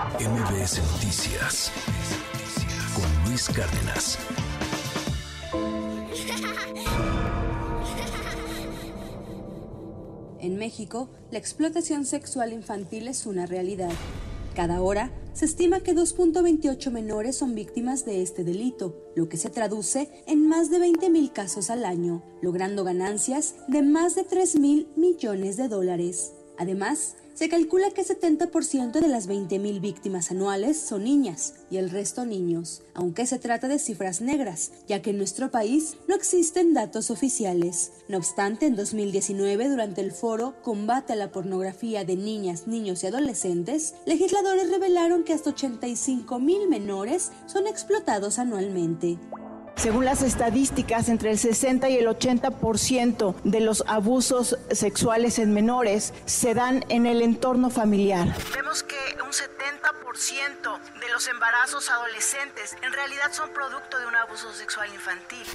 MBS Noticias con Luis Cárdenas. En México, la explotación sexual infantil es una realidad. Cada hora, se estima que 2.28 menores son víctimas de este delito, lo que se traduce en más de 20.000 casos al año, logrando ganancias de más de 3.000 millones de dólares. Además, se calcula que 70% de las 20.000 víctimas anuales son niñas y el resto niños, aunque se trata de cifras negras, ya que en nuestro país no existen datos oficiales. No obstante, en 2019, durante el foro Combate a la pornografía de niñas, niños y adolescentes, legisladores revelaron que hasta 85.000 menores son explotados anualmente. Según las estadísticas, entre el 60 y el 80% de los abusos sexuales en menores se dan en el entorno familiar. Vemos que un 70% de los embarazos adolescentes en realidad son producto de un abuso sexual infantil.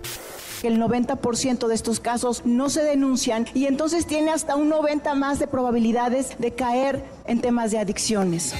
El 90% de estos casos no se denuncian y entonces tiene hasta un 90 más de probabilidades de caer en temas de adicciones.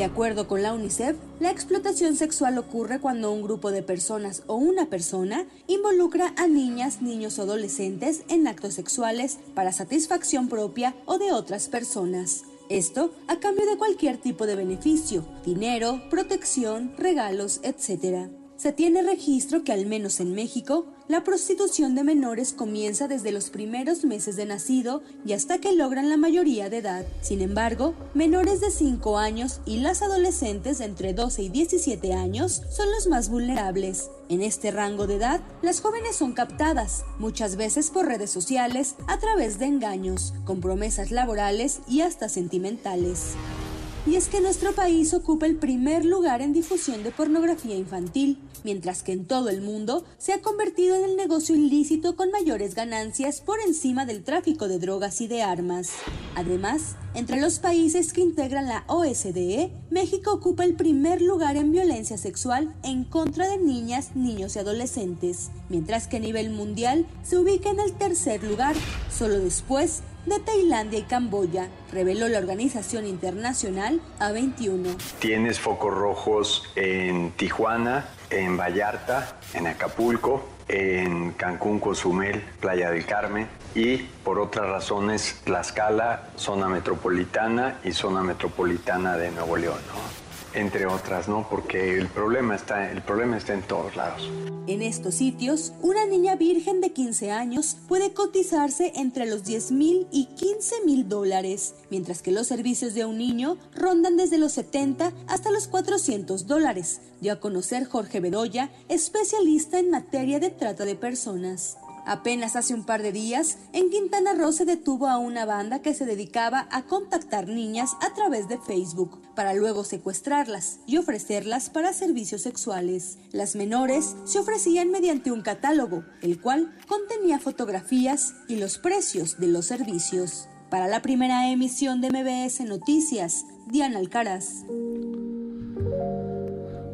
De acuerdo con la UNICEF, la explotación sexual ocurre cuando un grupo de personas o una persona involucra a niñas, niños o adolescentes en actos sexuales para satisfacción propia o de otras personas. Esto a cambio de cualquier tipo de beneficio, dinero, protección, regalos, etc. Se tiene registro que al menos en México, la prostitución de menores comienza desde los primeros meses de nacido y hasta que logran la mayoría de edad. Sin embargo, menores de 5 años y las adolescentes de entre 12 y 17 años son los más vulnerables. En este rango de edad, las jóvenes son captadas, muchas veces por redes sociales, a través de engaños, con promesas laborales y hasta sentimentales y es que nuestro país ocupa el primer lugar en difusión de pornografía infantil, mientras que en todo el mundo se ha convertido en el negocio ilícito con mayores ganancias por encima del tráfico de drogas y de armas. Además, entre los países que integran la OSDE, México ocupa el primer lugar en violencia sexual en contra de niñas, niños y adolescentes, mientras que a nivel mundial se ubica en el tercer lugar, solo después de Tailandia y Camboya, reveló la organización internacional A21. Tienes focos rojos en Tijuana, en Vallarta, en Acapulco, en Cancún, Cozumel, Playa del Carmen y por otras razones Tlaxcala, zona metropolitana y zona metropolitana de Nuevo León entre otras, ¿no? Porque el problema está, el problema está en todos lados. En estos sitios, una niña virgen de 15 años puede cotizarse entre los 10 mil y 15 mil dólares, mientras que los servicios de un niño rondan desde los 70 hasta los 400 dólares, dio a conocer Jorge Bedoya, especialista en materia de trata de personas. Apenas hace un par de días, en Quintana Roo se detuvo a una banda que se dedicaba a contactar niñas a través de Facebook para luego secuestrarlas y ofrecerlas para servicios sexuales. Las menores se ofrecían mediante un catálogo, el cual contenía fotografías y los precios de los servicios. Para la primera emisión de MBS Noticias, Diana Alcaraz.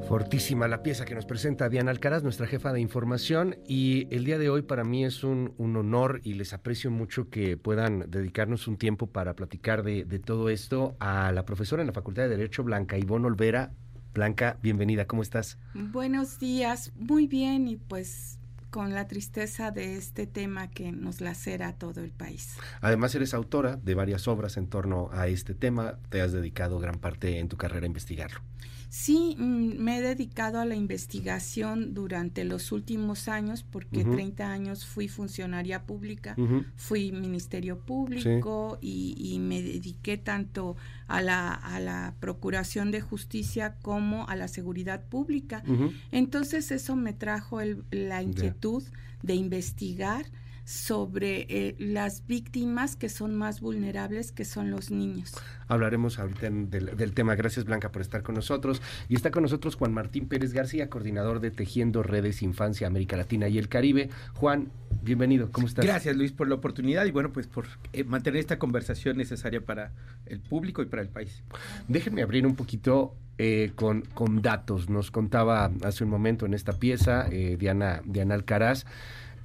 Fortísima la pieza que nos presenta Diana Alcaraz, nuestra jefa de información, y el día de hoy para mí es un, honor y les aprecio mucho que puedan dedicarnos un tiempo para platicar de, todo esto a la profesora en la Facultad de Derecho, Blanca Ivonne Olvera. Blanca, bienvenida, ¿cómo estás? Buenos días, muy bien y pues con la tristeza de este tema que nos lacera a todo el país. Además, eres autora de varias obras en torno a este tema, te has dedicado gran parte en tu carrera a investigarlo. Sí, mm, me he dedicado a la investigación durante los últimos años, porque 30 años fui funcionaria pública, fui ministerio público y, me dediqué tanto a la, a la procuración de justicia como a la seguridad pública. Entonces eso me trajo la inquietud de investigar sobre eh, las víctimas que son más vulnerables, que son los niños. Hablaremos ahorita del, tema. Gracias Blanca por estar con nosotros. Y está con nosotros Juan Martín Pérez García, coordinador de Tejiendo Redes Infancia América Latina y el Caribe. Juan, bienvenido. ¿Cómo estás? Gracias Luis por la oportunidad y bueno, pues por eh, mantener esta conversación necesaria para el público y para el país. Déjenme abrir un poquito eh, con, con, datos. Nos contaba hace un momento en esta pieza Diana, Diana Alcaraz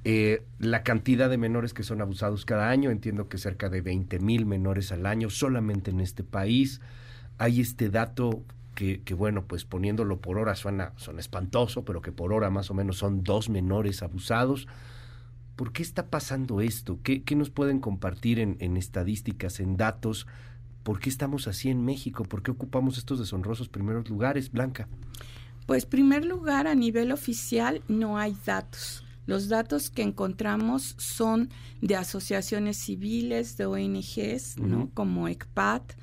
eh, la cantidad de menores que son abusados cada año, entiendo que cerca de 20 mil menores al año solamente en este país. hay este dato que, que, bueno, pues poniéndolo por hora suena, son espantoso, pero que por hora más o menos son dos menores abusados. ¿Por qué está pasando esto? ¿Qué, qué nos pueden compartir en, en, estadísticas, en datos? ¿Por qué estamos así en México? ¿Por qué ocupamos estos deshonrosos primeros lugares, Blanca? Pues primer lugar, a nivel oficial no hay datos. Los datos que encontramos son de asociaciones civiles, de ONGs, uh -huh. ¿no? como ECPAT,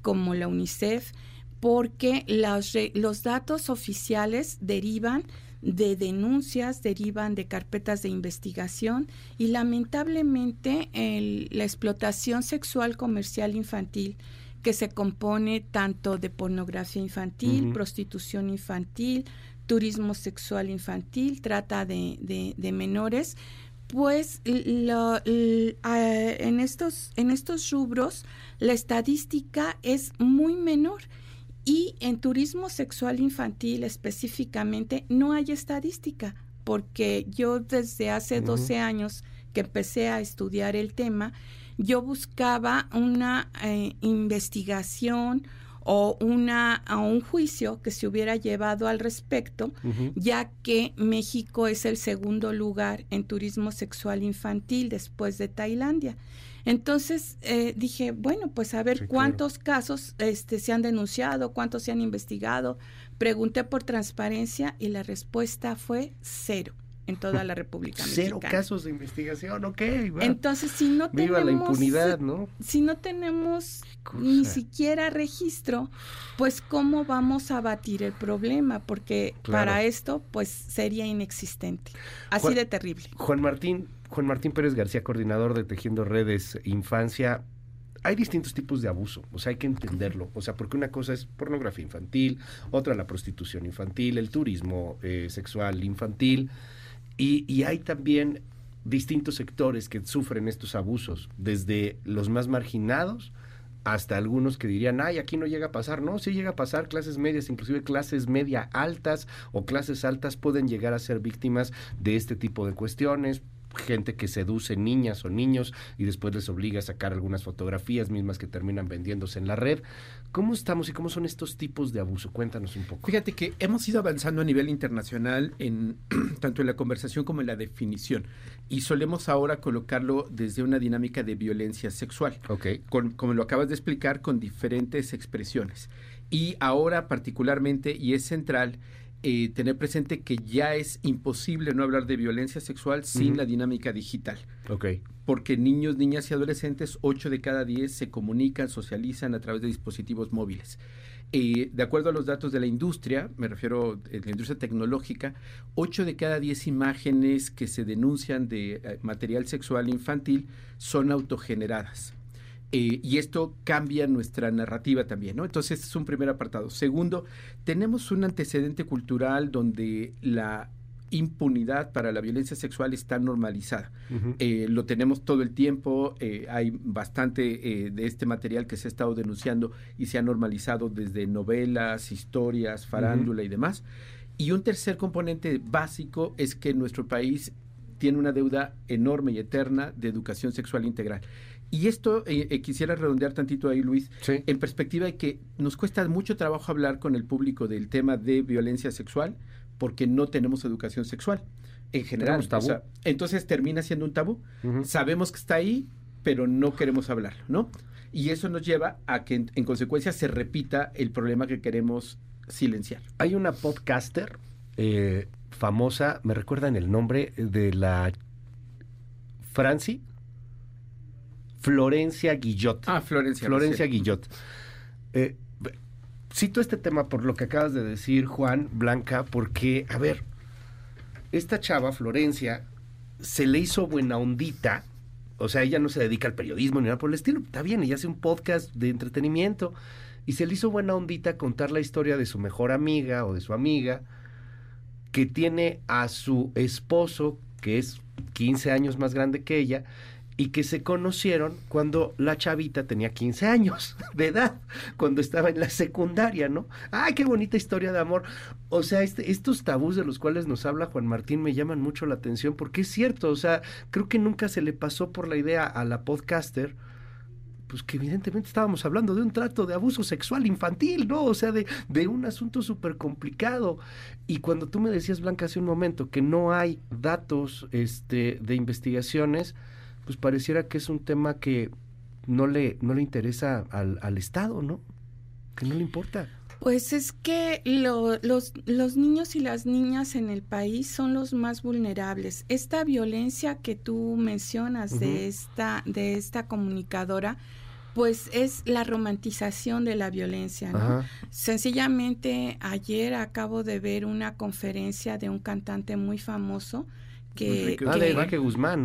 como la UNICEF, porque los, los datos oficiales derivan de denuncias, derivan de carpetas de investigación y lamentablemente el, la explotación sexual comercial infantil que se compone tanto de pornografía infantil, uh -huh. prostitución infantil, turismo sexual infantil, trata de, de, de menores, pues lo, lo, en, estos, en estos rubros la estadística es muy menor y en turismo sexual infantil específicamente no hay estadística, porque yo desde hace uh -huh. 12 años que empecé a estudiar el tema, yo buscaba una eh, investigación o, una, o un juicio que se hubiera llevado al respecto, uh -huh. ya que México es el segundo lugar en turismo sexual infantil después de Tailandia. Entonces eh, dije, bueno, pues a ver sí, cuántos claro. casos este, se han denunciado, cuántos se han investigado. Pregunté por transparencia y la respuesta fue cero en toda la República Cero Mexicana. casos de investigación, ok. Va. Entonces, si no Viva tenemos... la impunidad, ¿no? Si no tenemos ni siquiera registro, pues ¿cómo vamos a batir el problema? Porque claro. para esto, pues sería inexistente. Así Juan, de terrible. Juan Martín, Juan Martín Pérez García, coordinador de Tejiendo Redes Infancia. Hay distintos tipos de abuso, o sea, hay que entenderlo. O sea, porque una cosa es pornografía infantil, otra la prostitución infantil, el turismo eh, sexual infantil. Y, y, hay también distintos sectores que sufren estos abusos, desde los más marginados hasta algunos que dirían, ay, aquí no llega a pasar. No, sí llega a pasar, clases medias, inclusive clases media altas o clases altas pueden llegar a ser víctimas de este tipo de cuestiones, gente que seduce niñas o niños y después les obliga a sacar algunas fotografías mismas que terminan vendiéndose en la red. ¿Cómo estamos y cómo son estos tipos de abuso? Cuéntanos un poco. Fíjate que hemos ido avanzando a nivel internacional en tanto en la conversación como en la definición y solemos ahora colocarlo desde una dinámica de violencia sexual. Okay. Con, como lo acabas de explicar, con diferentes expresiones. Y ahora particularmente, y es central, eh, tener presente que ya es imposible no hablar de violencia sexual sin uh -huh. la dinámica digital. Porque niños, niñas y adolescentes, 8 de cada 10 se comunican, socializan a través de dispositivos móviles. Eh, de acuerdo a los datos de la industria, me refiero a la industria tecnológica, 8 de cada 10 imágenes que se denuncian de eh, material sexual infantil son autogeneradas. Eh, y esto cambia nuestra narrativa también, ¿no? Entonces, este es un primer apartado. Segundo, tenemos un antecedente cultural donde la impunidad para la violencia sexual está normalizada. Uh -huh. eh, lo tenemos todo el tiempo, eh, hay bastante eh, de este material que se ha estado denunciando y se ha normalizado desde novelas, historias, farándula uh -huh. y demás. Y un tercer componente básico es que nuestro país tiene una deuda enorme y eterna de educación sexual integral. Y esto eh, eh, quisiera redondear tantito ahí, Luis, sí. en perspectiva de que nos cuesta mucho trabajo hablar con el público del tema de violencia sexual porque no tenemos educación sexual en general. Tabú. O sea, entonces termina siendo un tabú. Uh -huh. Sabemos que está ahí, pero no queremos hablarlo, ¿no? Y eso nos lleva a que en, en consecuencia se repita el problema que queremos silenciar. Hay una podcaster eh, famosa, me recuerdan el nombre de la Franci, Florencia Guillot. Ah, Florencia. Florencia Guillot. Eh, cito este tema por lo que acabas de decir, Juan, Blanca, porque, a ver, esta chava, Florencia, se le hizo buena ondita, o sea, ella no se dedica al periodismo ni nada por el estilo, está bien, ella hace un podcast de entretenimiento, y se le hizo buena ondita contar la historia de su mejor amiga o de su amiga, que tiene a su esposo, que es 15 años más grande que ella, y que se conocieron cuando la chavita tenía 15 años de edad, cuando estaba en la secundaria, ¿no? ¡Ay, qué bonita historia de amor! O sea, este, estos tabús de los cuales nos habla Juan Martín me llaman mucho la atención porque es cierto, o sea, creo que nunca se le pasó por la idea a la podcaster pues que evidentemente estábamos hablando de un trato de abuso sexual infantil, ¿no? O sea, de, un asunto súper complicado. Y cuando tú me decías, Blanca, hace un momento, que no hay datos este, de investigaciones, pues pareciera que es un tema que no le, no le interesa al, al Estado, ¿no? Que no le importa. Pues es que los, los niños y las niñas en el país son los más vulnerables. Esta violencia que tú mencionas de, esta, de esta comunicadora, pues es la romantización de la violencia. ¿no? Sencillamente ayer acabo de ver una conferencia de un cantante muy famoso que,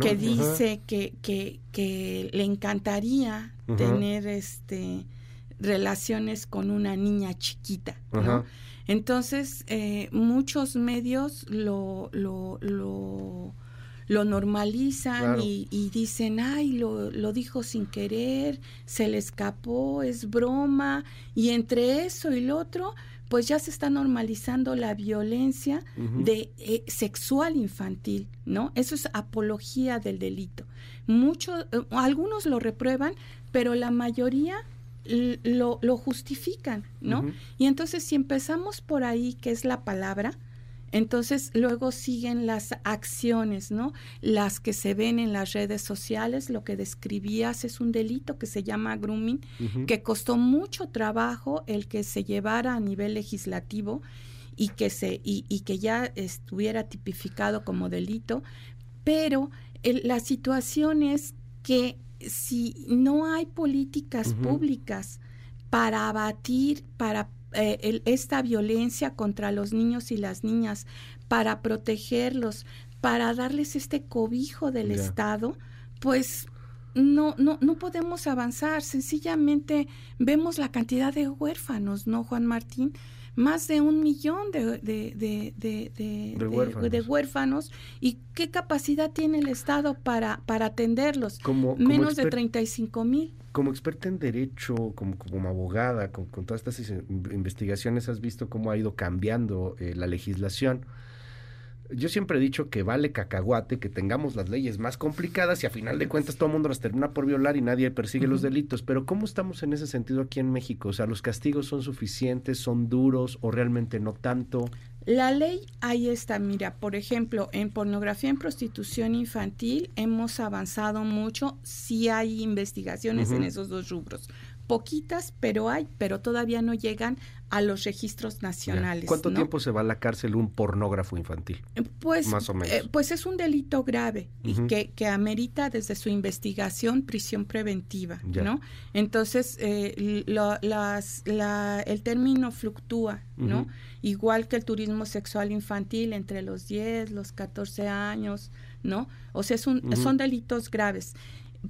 que, dice que, que, que, le encantaría tener este relaciones con una niña chiquita, ¿no? Entonces, eh, muchos medios lo, lo, lo, lo normalizan y, y, dicen, ay, lo, lo dijo sin querer, se le escapó, es broma, y entre eso y lo otro, pues ya se está normalizando la violencia de eh, sexual infantil, ¿no? Eso es apología del delito. Muchos, eh, algunos lo reprueban, pero la mayoría lo, lo justifican, ¿no? Y entonces si empezamos por ahí, que es la palabra, entonces luego siguen las acciones, ¿no? Las que se ven en las redes sociales, lo que describías es un delito que se llama grooming, que costó mucho trabajo el que se llevara a nivel legislativo y que se y, y que ya estuviera tipificado como delito, pero la situación es que si no hay políticas públicas para abatir, para eh, esta violencia contra los niños y las niñas, para protegerlos, para darles este cobijo del Estado, pues no, no, no podemos avanzar. Sencillamente vemos la cantidad de huérfanos, ¿no, Juan Martín? Más de un millón de, de, de, huérfanos. ¿Y qué capacidad tiene el Estado para, para atenderlos? Como, Menos de 35 mil. Como experta en derecho, como, como abogada, con, todas estas investigaciones, has visto cómo ha ido cambiando eh, la legislación yo siempre he dicho que vale cacahuate que tengamos las leyes más complicadas y a final de cuentas todo el mundo las termina por violar y nadie persigue los delitos. Pero ¿cómo estamos en ese sentido aquí en México? O sea, ¿los castigos son suficientes, son duros o realmente no tanto? La ley ahí está, mira, por ejemplo, en pornografía en prostitución infantil hemos avanzado mucho, sí hay investigaciones en esos dos rubros poquitas, pero hay, pero todavía no llegan a los registros nacionales. ¿Cuánto tiempo se va a la cárcel un pornógrafo infantil? Eh, pues, Más o menos. Eh, pues es un delito grave y que, que, amerita desde su investigación prisión preventiva, ¿no? Entonces, eh, las, la, el término fluctúa, ¿no? Igual que el turismo sexual infantil entre los 10, los 14 años, ¿no? O sea, es un, son delitos graves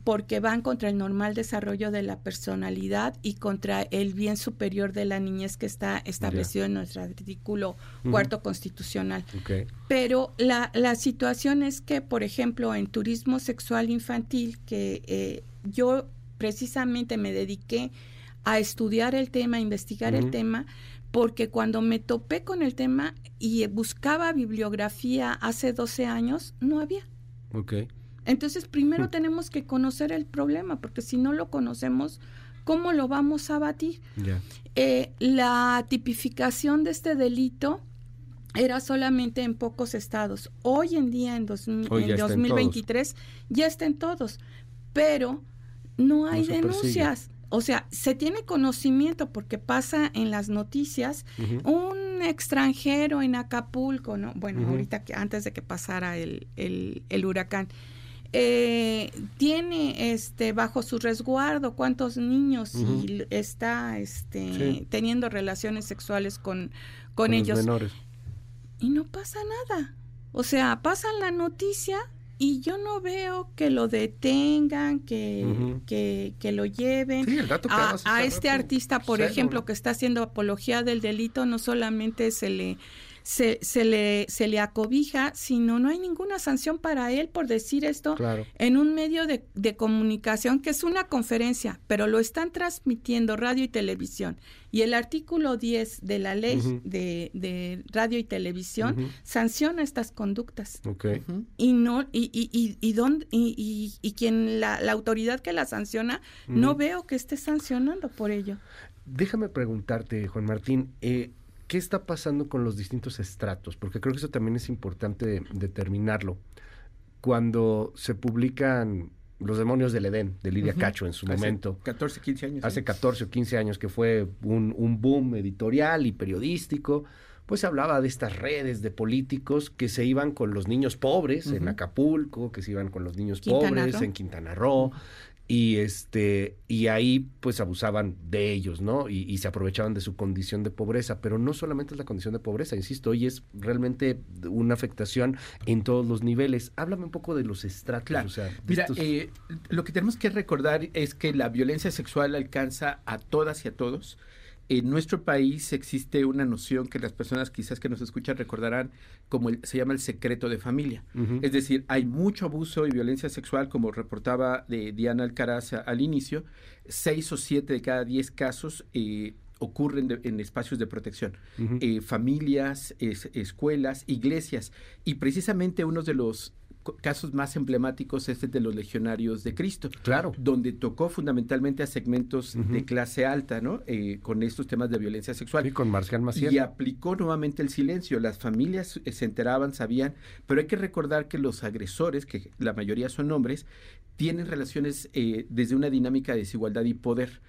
porque van contra el normal desarrollo de la personalidad y contra el bien superior de la niñez que está establecido en nuestro artículo cuarto constitucional. Pero la, la, situación es que, por ejemplo, en turismo sexual infantil, que eh, yo precisamente me dediqué a estudiar el tema, a investigar el tema, porque cuando me topé con el tema y buscaba bibliografía hace 12 años, no había. Okay. Entonces, primero hmm. tenemos que conocer el problema, porque si no lo conocemos, ¿cómo lo vamos a abatir? Eh, la tipificación de este delito era solamente en pocos estados. Hoy en día, en, 2023, ya está en todos, pero no hay denuncias. O sea, se tiene conocimiento porque pasa en las noticias un extranjero en Acapulco, ¿no? Bueno, ahorita que antes de que pasara el, el huracán eh, tiene este bajo su resguardo cuántos niños y está este teniendo relaciones sexuales con, con, ellos. y no pasa nada. O sea pasan la noticia y yo no veo que lo detengan, que, que, lo lleven. a, este artista, por ejemplo, que está haciendo apología del delito, no solamente se le se, se, le, se le acobija, sino no hay ninguna sanción para él por decir esto en un medio de, de, comunicación que es una conferencia, pero lo están transmitiendo radio y televisión. Y el artículo 10 de la ley de, de, radio y televisión sanciona estas conductas. Y no, y, y, y, y, y, y, quien la, la, autoridad que la sanciona, no veo que esté sancionando por ello. Déjame preguntarte, Juan Martín, eh, ¿qué está pasando con los distintos estratos? Porque creo que eso también es importante determinarlo. Cuando se publican Los demonios del Edén, de Lidia Cacho en su momento. 14, 15 años. Hace 14 o 15 años que fue un, un boom editorial y periodístico pues se hablaba de estas redes de políticos que se iban con los niños pobres en Acapulco, que se iban con los niños pobres en Quintana Roo, y este y ahí pues abusaban de ellos no y, se aprovechaban de su condición de pobreza pero no solamente es la condición de pobreza insisto hoy es realmente una afectación en todos los niveles. Háblame un poco de los estratos mira eh, lo que tenemos que recordar es que la violencia sexual alcanza a todas y a todos en nuestro país existe una noción que las personas quizás que nos escuchan recordarán como se llama el secreto de familia. Es decir, hay mucho abuso y violencia sexual, como reportaba de Diana Alcaraz al inicio, seis o siete de cada diez casos eh, ocurren en espacios de protección, eh, familias, escuelas, iglesias, y precisamente uno de los casos más emblemáticos es el de los legionarios de Cristo. Claro. Donde tocó fundamentalmente a segmentos de clase alta, ¿no? Eh, con estos temas de violencia sexual. Y con Marcial Maciel. Y aplicó nuevamente el silencio. Las familias eh, se enteraban, sabían, pero hay que recordar que los agresores, que la mayoría son hombres, tienen relaciones eh, desde una dinámica de desigualdad y poder.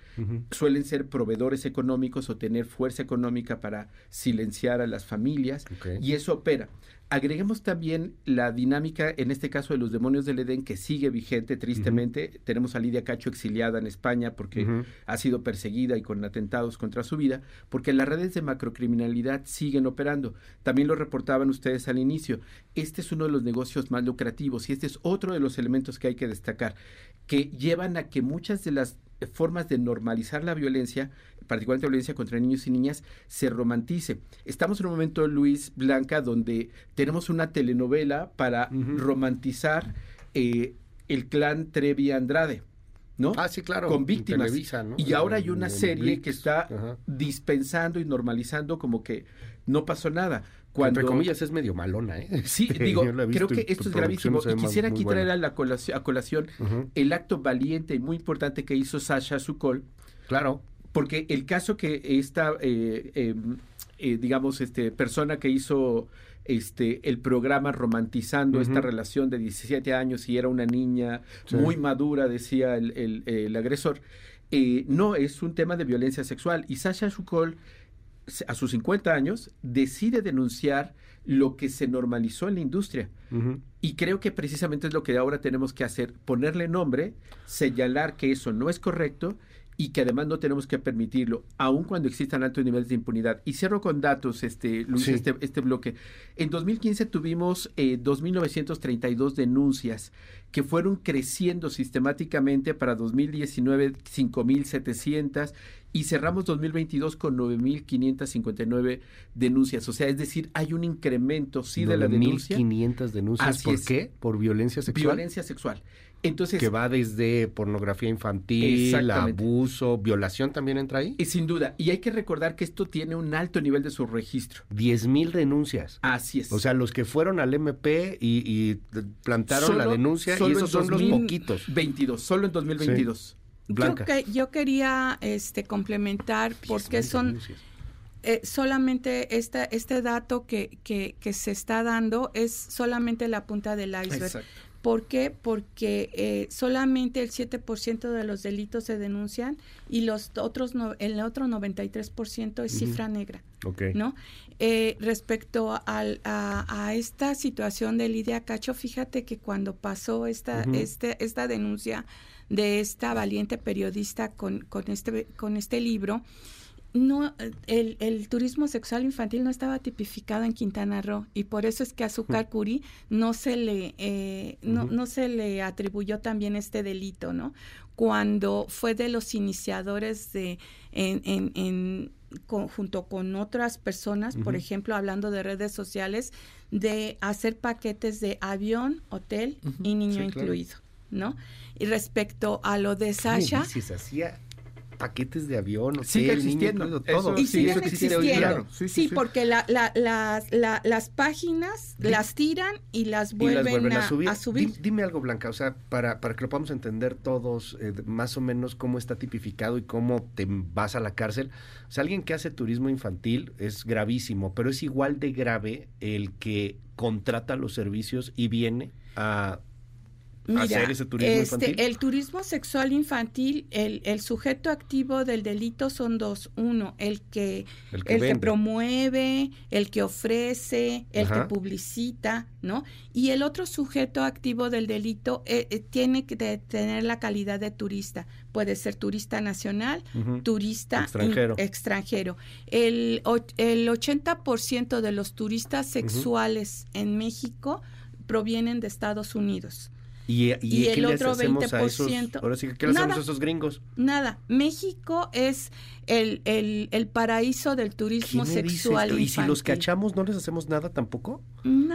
Suelen ser proveedores económicos o tener fuerza económica para silenciar a las familias y eso opera. Agreguemos también la dinámica, en este caso de los demonios del Edén, que sigue vigente tristemente. Tenemos a Lidia Cacho exiliada en España porque ha sido perseguida y con atentados contra su vida, porque las redes de macrocriminalidad siguen operando. También lo reportaban ustedes al inicio. Este es uno de los negocios más lucrativos y este es otro de los elementos que hay que destacar, que llevan a que muchas de las formas de normalizar la violencia, particularmente la violencia contra niños y niñas, se romantice. Estamos en un momento, Luis Blanca, donde tenemos una telenovela para romantizar eh, el clan Trevi Andrade. ¿no? Ah, sí, claro. Con víctimas. Y ahora hay una serie que está dispensando y normalizando como que no pasó nada. Cuando, Entre comillas es medio malona, ¿eh? Sí, digo, creo que esto es gravísimo. Y quisiera aquí traer a la colación, a colación el acto valiente y muy importante que hizo Sasha Sukol. Claro. Porque el caso que esta, eh, em, eh, digamos, este, persona que hizo este, el programa romantizando esta relación de 17 años y era una niña muy madura, decía el, el, agresor, eh, no, es un tema de violencia sexual. Y Sasha Sukol a sus 50 años, decide denunciar lo que se normalizó en la industria. Y creo que precisamente es lo que ahora tenemos que hacer, ponerle nombre, señalar que eso no es correcto y que además no tenemos que permitirlo, aun cuando existan altos niveles de impunidad. Y cierro con datos, este, Luis, este, este, bloque. En 2015 tuvimos eh, 2.932 denuncias que fueron creciendo sistemáticamente para 2019 5.700 y cerramos 2022 con 9.559 denuncias. O sea, es decir, hay un incremento, sí, de la denuncia. 9.500 denuncias. ¿Por qué? ¿Por violencia sexual? Violencia sexual. Entonces, que va desde pornografía infantil, abuso, violación también entra ahí. Y sin duda. Y hay que recordar que esto tiene un alto nivel de subregistro. 10 mil denuncias. Así es. O sea, los que fueron al MP y, plantaron la denuncia y esos son los poquitos. 22, solo en 2022. Blanca. Yo, que, yo quería este, complementar porque son... Eh, solamente esta, este dato que, que, que, se está dando es solamente la punta del iceberg. Exacto. ¿Por qué? Porque eh, solamente el 7% de los delitos se denuncian y los otros el otro 93% es cifra negra. ¿No? Eh, respecto a, esta situación de Lidia Cacho, fíjate que cuando pasó esta, este, esta denuncia de esta valiente periodista con, con, este, con este libro, no el, el, turismo sexual infantil no estaba tipificado en Quintana Roo y por eso es que a Azúcar Curí no se le eh, no, no se le atribuyó también este delito no cuando fue de los iniciadores de en, en, junto con otras personas, por ejemplo, hablando de redes sociales, de hacer paquetes de avión, hotel y niño incluido, ¿no? Y respecto a lo de Sasha... hacía paquetes de avión, hotel, sigue existiendo todo. Y siguen existiendo. Sí, porque la, la, la, las páginas las tiran y las vuelven, a, subir. Dime, algo, Blanca, o sea, para, para que lo podamos entender todos, eh, más o menos cómo está tipificado y cómo te vas a la cárcel. O sea, alguien que hace turismo infantil es gravísimo, pero es igual de grave el que contrata los servicios y viene a Mira, este, El turismo sexual infantil, el, el, sujeto activo del delito son dos. Uno, el que, el que, promueve, el que ofrece, el que publicita, ¿no? Y el otro sujeto activo del delito eh, eh, tiene que tener la calidad de turista. Puede ser turista nacional, turista extranjero. extranjero. El, el 80% de los turistas sexuales en México provienen de Estados Unidos. ¿Y, el otro 20%. ahora sí, ¿qué le hacemos a esos gringos? Nada. México es el, el, paraíso del turismo sexual. ¿Y si los cachamos no les hacemos nada tampoco?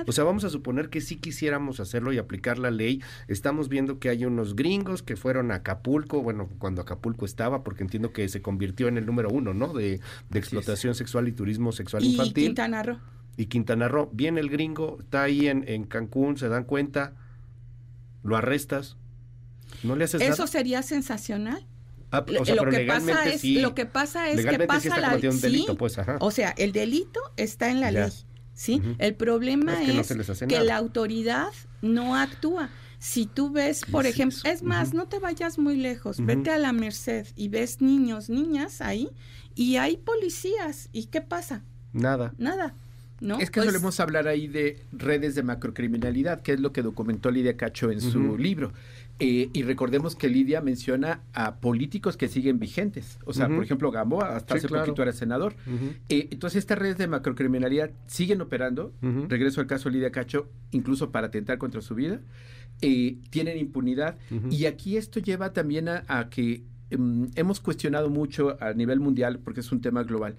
O sea, vamos a suponer que sí quisiéramos hacerlo y aplicar la ley. Estamos viendo que hay unos gringos que fueron a Acapulco, bueno, cuando Acapulco estaba, porque entiendo que se convirtió en el número uno, ¿no? De, de explotación sexual y turismo sexual infantil. Y Quintana Roo. Y Quintana Roo. Viene el gringo, está ahí en, en Cancún, se dan cuenta lo arrestas, no le haces Eso sería sensacional. Ah, o sea, lo, que pasa es, lo que pasa es que pasa la un delito, pues, O sea, el delito está en la ley, ¿sí? El problema es, que, la autoridad no actúa. Si tú ves, por ejemplo, es más, no te vayas muy lejos, vete a la Merced y ves niños, niñas ahí, y hay policías, ¿y qué pasa? Nada. Nada. Es que pues solemos hablar ahí de redes de macrocriminalidad, que es lo que documentó Lidia Cacho en su libro. Eh, y recordemos que Lidia menciona a políticos que siguen vigentes. O sea, por ejemplo, Gamboa, hasta hace poquito era senador. Eh, entonces, estas redes de macrocriminalidad siguen operando. Regreso al caso de Lidia Cacho, incluso para atentar contra su vida. Eh, tienen impunidad. Y aquí esto lleva también a, que em, hemos cuestionado mucho a nivel mundial, porque es un tema global,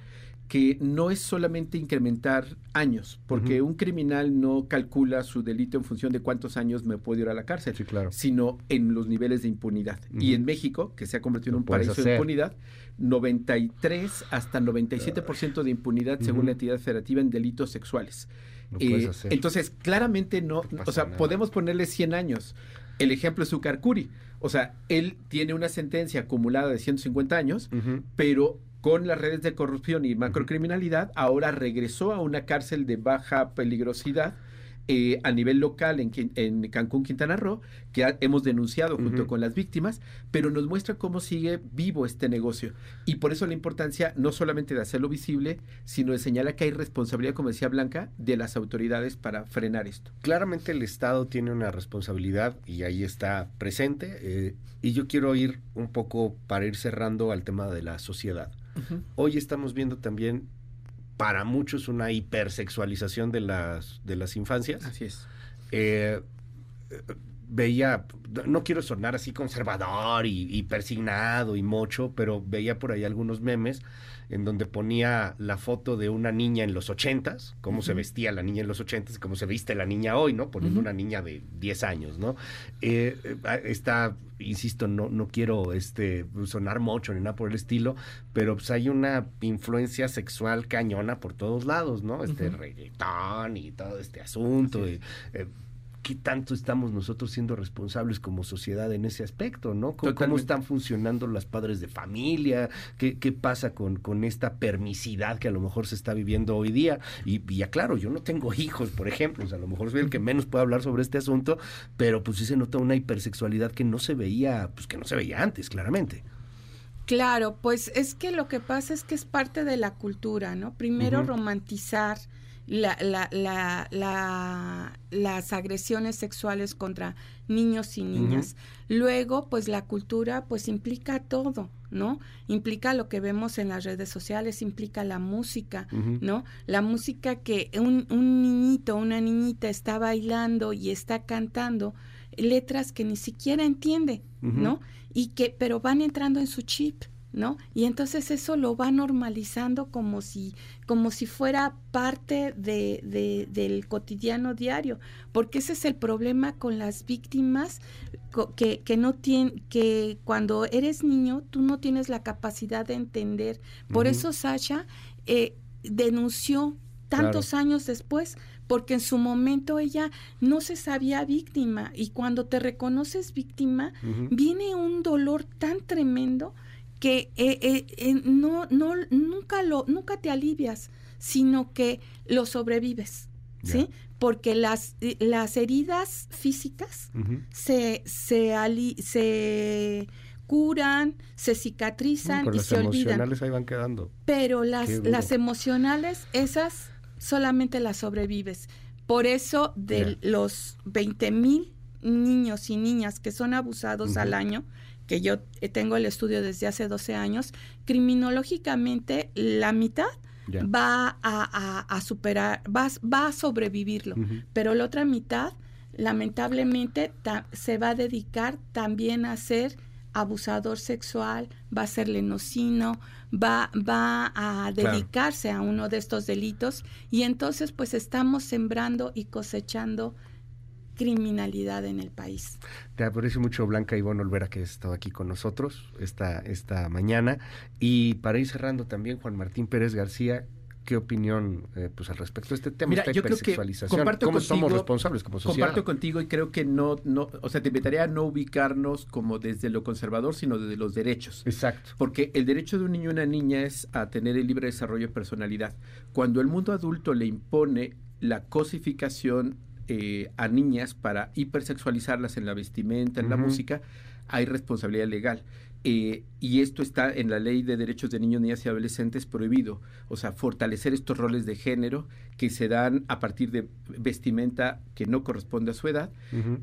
que no es solamente incrementar años, porque un criminal no calcula su delito en función de cuántos años me puedo ir a la cárcel, sino en los niveles de impunidad. Y en México, que se ha convertido en un paraíso de impunidad, 93 hasta 97% de impunidad según la entidad federativa en delitos sexuales. Eh, entonces, claramente no, o sea, podemos ponerle 100 años. El ejemplo es Ucarcuri. O sea, él tiene una sentencia acumulada de 150 años, pero con las redes de corrupción y macrocriminalidad, ahora regresó a una cárcel de baja peligrosidad eh, a nivel local en, en, Cancún, Quintana Roo, que hemos denunciado junto con las víctimas, pero nos muestra cómo sigue vivo este negocio. Y por eso la importancia no solamente de hacerlo visible, sino de señalar que hay responsabilidad, como decía Blanca, de las autoridades para frenar esto. Claramente el Estado tiene una responsabilidad y ahí está presente. Eh, y yo quiero ir un poco para ir cerrando al tema de la sociedad. Hoy estamos viendo también para muchos una hipersexualización de las, de las infancias. Así es. Eh, veía, no quiero sonar así conservador y, y, persignado y mocho, pero veía por ahí algunos memes en donde ponía la foto de una niña en los ochentas, cómo se vestía la niña en los ochentas y cómo se viste la niña hoy, ¿no? Poniendo una niña de 10 años, ¿no? Eh, eh, está, insisto, no, no quiero este, sonar mocho ni nada por el estilo, pero pues hay una influencia sexual cañona por todos lados, ¿no? Este reggaetón y todo este asunto. Y, eh, qué tanto estamos nosotros siendo responsables como sociedad en ese aspecto, ¿no? ¿Cómo, están funcionando las padres de familia? ¿Qué, qué pasa con, con, esta permisidad que a lo mejor se está viviendo hoy día? Y, ya claro, yo no tengo hijos, por ejemplo, o sea, a lo mejor soy el que menos puede hablar sobre este asunto, pero pues sí se nota una hipersexualidad que no se veía, pues que no se veía antes, claramente. Claro, pues es que lo que pasa es que es parte de la cultura, ¿no? Primero romantizar la, la, la, las agresiones sexuales contra niños y niñas. Luego, pues la cultura pues implica todo, ¿no? Implica lo que vemos en las redes sociales, implica la música, ¿no? La música que un, un niñito, una niñita está bailando y está cantando letras que ni siquiera entiende, ¿no? Y que, pero van entrando en su chip, ¿no? Y entonces eso lo va normalizando como si, como si fuera parte de, del cotidiano diario, porque ese es el problema con las víctimas que, que no tienen, que cuando eres niño tú no tienes la capacidad de entender. Por eso Sasha eh, denunció tantos años después, porque en su momento ella no se sabía víctima y cuando te reconoces víctima, viene un dolor tan tremendo que eh, eh, eh, no, no, nunca, lo, nunca te alivias, sino que lo sobrevives, ¿sí? Porque las, las heridas físicas se, se, se curan, se cicatrizan y se olvidan. Las emocionales ahí van quedando. Pero las, las emocionales, esas solamente las sobrevives. Por eso de los 20 mil niños y niñas que son abusados al año, que yo tengo el estudio desde hace 12 años, criminológicamente la mitad va a, superar, va, va, a sobrevivirlo, pero la otra mitad lamentablemente se va a dedicar también a ser abusador sexual, va a ser lenocino, va, va a dedicarse a uno de estos delitos y entonces pues estamos sembrando y cosechando criminalidad en el país. Te aprecio mucho, Blanca Ivonne Olvera, que has estado aquí con nosotros esta, esta mañana. Y para ir cerrando también, Juan Martín Pérez García, ¿qué opinión eh, pues al respecto de este tema? Mira, yo creo que comparto ¿Cómo somos responsables como sociedad? Comparto contigo y creo que no, no, o sea, te invitaría a no ubicarnos como desde lo conservador, sino desde los derechos. Exacto. Porque el derecho de un niño y una niña es a tener el libre desarrollo de personalidad. Cuando el mundo adulto le impone la cosificación eh, a niñas para hipersexualizarlas en la vestimenta, en la música, hay responsabilidad legal. Eh, y esto está en la ley de derechos de niños, niñas y adolescentes prohibido. O sea, fortalecer estos roles de género que se dan a partir de vestimenta que no corresponde a su edad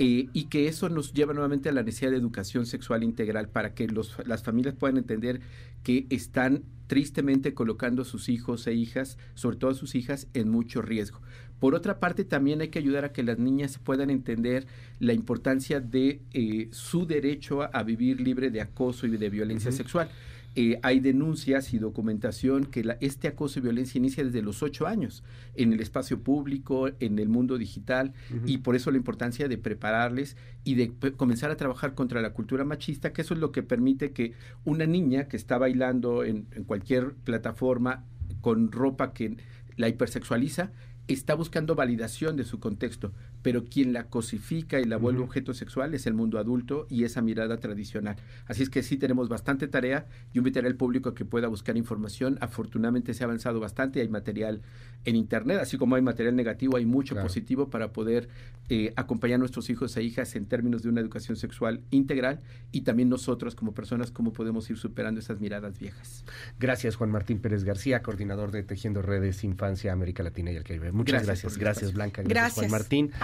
eh, y que eso nos lleva nuevamente a la necesidad de educación sexual integral para que los, las familias puedan entender que están tristemente colocando a sus hijos e hijas, sobre todo a sus hijas, en mucho riesgo. Por otra parte, también hay que ayudar a que las niñas puedan entender la importancia de eh, su derecho a, vivir libre de acoso y de violencia sexual. Eh, hay denuncias y documentación que este acoso y violencia inicia desde los ocho años en el espacio público, en el mundo digital, y por eso la importancia de prepararles y de comenzar a trabajar contra la cultura machista, que eso es lo que permite que una niña que está bailando en cualquier plataforma con ropa que la hipersexualiza, está buscando validación de su contexto, pero quien la cosifica y la vuelve objeto sexual es el mundo adulto y esa mirada tradicional. Así es que sí tenemos bastante tarea. Yo invitaré al público a que pueda buscar información. Afortunadamente se ha avanzado bastante, hay material en Internet, así como hay material negativo, hay mucho positivo para poder eh, acompañar a nuestros hijos e hijas en términos de una educación sexual integral y también nosotros como personas, cómo podemos ir superando esas miradas viejas. Gracias, Juan Martín Pérez García, coordinador de Tejiendo Redes Infancia, América Latina y el Caribe. Muchas gracias. Gracias, Blanca. Gracias, Juan Martín.